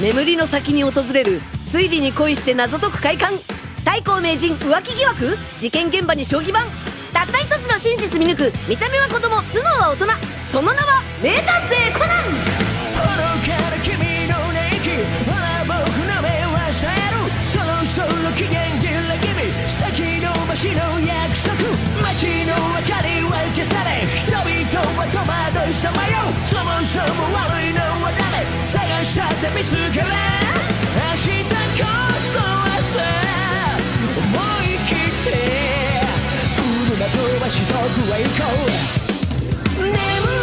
眠りの先に訪れる推理に恋して謎解く快感。太閤名人浮気疑惑？事件現場に将棋盤。たった一つの真実見抜く。見た目は子供頭脳は大人。その名は名探偵コナン。ほのかな君の寝息ほら僕の目は冴える。そろそろ期限切れ気味先延ばしの約束。街の明かりは消され。人々は戸惑いさまよう。そもそも悪いのは誰探したって見つけれ明日こそ朝思い切って車飛ばし遠くへ行こう眠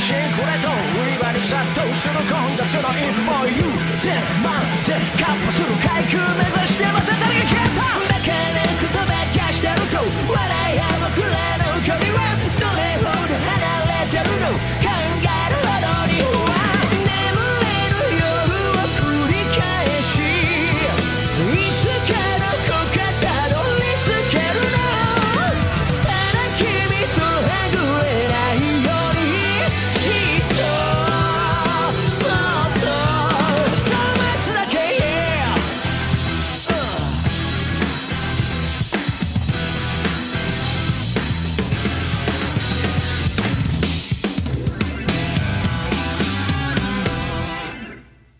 しこれと売り場に殺到する混雑の一歩優先満点カップする階級目指してまた誰が消えた泣かねえ言葉化してると笑い合う僕らの距離はどれほど離れてるの考えるほどには眠れる夜を繰り返しいつかどこかたどり着けるのただ君と